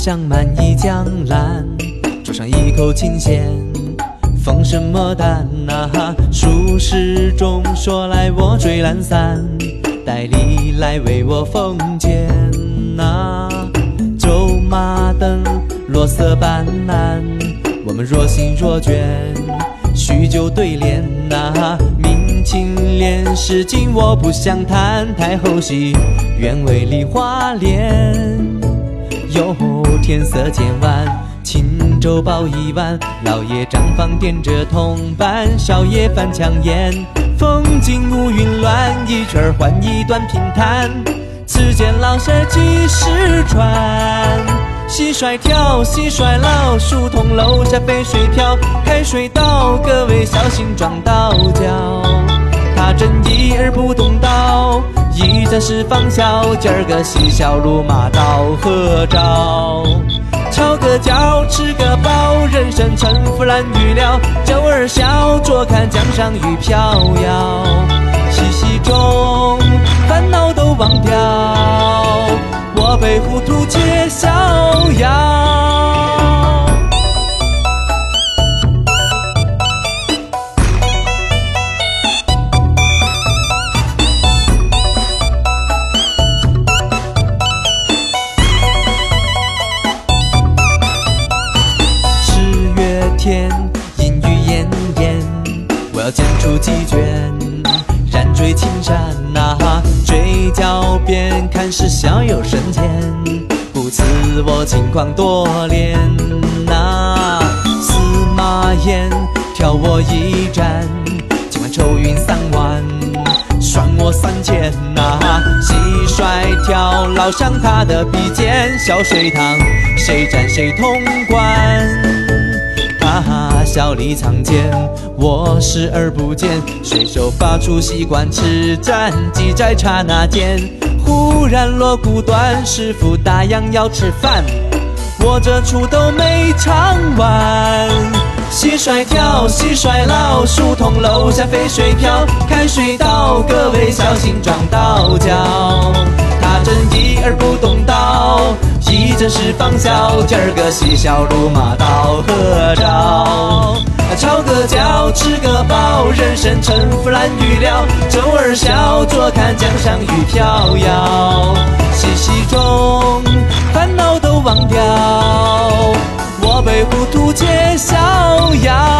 想满溢江南，桌上一口清闲，风什么淡呐？数十中说来我追懒散，带你来为我奉剑呐。走马灯，落色斑斓，我们若心若倦，叙旧对联呐。明清莲诗经我不想谈，太后戏愿为梨花恋。天色渐晚，轻舟抱一碗，老爷账房点着铜板，少爷翻墙烟。风景无云乱，一曲儿换一段评弹。此间老舍几时传？蟋蟀跳，蟋蟀老，书童楼下飞水漂。开水倒，各位小心撞到脚。真一儿不动刀。一站式方笑，今儿个嬉笑怒骂到何朝？敲个脚，吃个饱，人生沉浮难预料。酒儿笑，坐看江上雨飘摇。要讲出几卷燃坠青山呐，嘴角边看是小有神仙，不辞我轻狂多恋呐。司马炎挑我一战，今晚愁云三万，算我三千呐。蟋蟀跳，老上他的鼻尖，小水塘谁战谁通关？笑里藏剑，我视而不见。随手发出习惯，持斩即在刹那间。忽然锣鼓断，师傅打烊要吃饭，我这出都没唱完。蟋蟀跳，蟋蟀老，书童楼下飞水漂。开水倒，各位小心撞到脚。他真一而不动刀。一阵是方笑，今儿个嬉笑怒骂到何朝？敲个脚，吃个饱，人生沉浮难预料。酒儿笑，坐看江上雨飘摇。嬉戏中，烦恼都忘掉，我被糊涂皆逍遥。